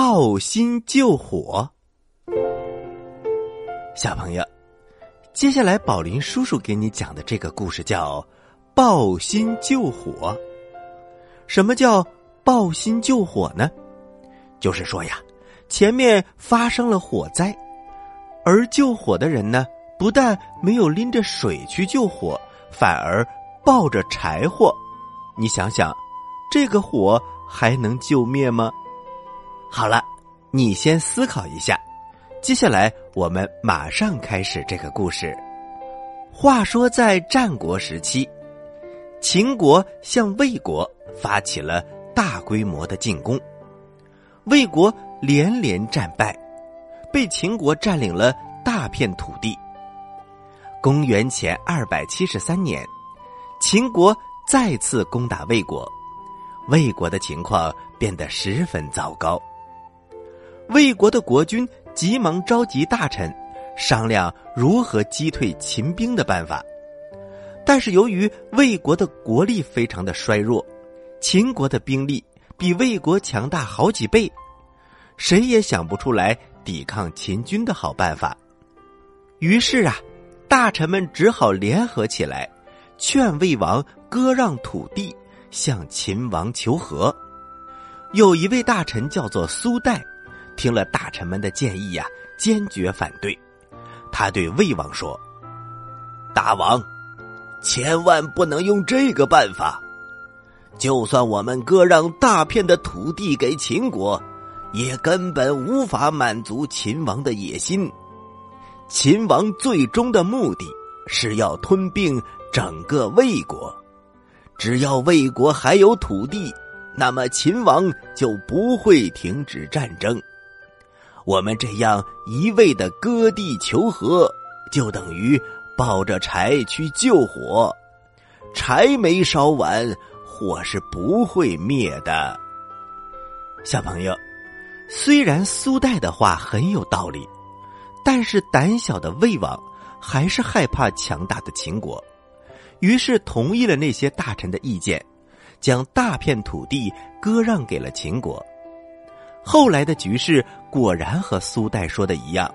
抱薪救火。小朋友，接下来宝林叔叔给你讲的这个故事叫《抱薪救火》。什么叫抱薪救火呢？就是说呀，前面发生了火灾，而救火的人呢，不但没有拎着水去救火，反而抱着柴火。你想想，这个火还能救灭吗？好了，你先思考一下。接下来，我们马上开始这个故事。话说，在战国时期，秦国向魏国发起了大规模的进攻，魏国连连战败，被秦国占领了大片土地。公元前二百七十三年，秦国再次攻打魏国，魏国的情况变得十分糟糕。魏国的国君。急忙召集大臣，商量如何击退秦兵的办法。但是由于魏国的国力非常的衰弱，秦国的兵力比魏国强大好几倍，谁也想不出来抵抗秦军的好办法。于是啊，大臣们只好联合起来，劝魏王割让土地，向秦王求和。有一位大臣叫做苏代。听了大臣们的建议呀，坚决反对。他对魏王说：“大王，千万不能用这个办法。就算我们割让大片的土地给秦国，也根本无法满足秦王的野心。秦王最终的目的是要吞并整个魏国。只要魏国还有土地，那么秦王就不会停止战争。”我们这样一味的割地求和，就等于抱着柴去救火，柴没烧完，火是不会灭的。小朋友，虽然苏代的话很有道理，但是胆小的魏王还是害怕强大的秦国，于是同意了那些大臣的意见，将大片土地割让给了秦国。后来的局势果然和苏代说的一样，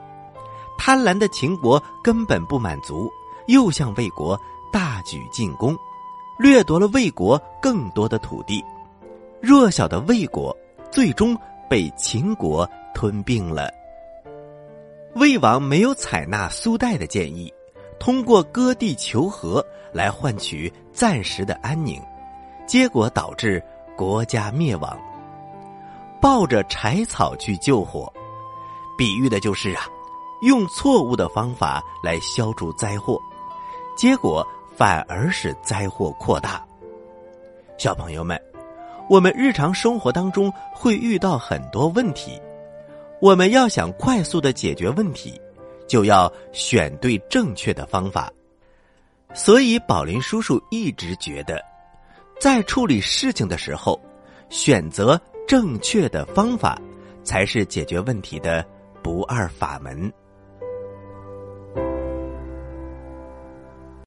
贪婪的秦国根本不满足，又向魏国大举进攻，掠夺了魏国更多的土地。弱小的魏国最终被秦国吞并了。魏王没有采纳苏代的建议，通过割地求和来换取暂时的安宁，结果导致国家灭亡。抱着柴草去救火，比喻的就是啊，用错误的方法来消除灾祸，结果反而使灾祸扩大。小朋友们，我们日常生活当中会遇到很多问题，我们要想快速的解决问题，就要选对正确的方法。所以，宝林叔叔一直觉得，在处理事情的时候，选择。正确的方法，才是解决问题的不二法门。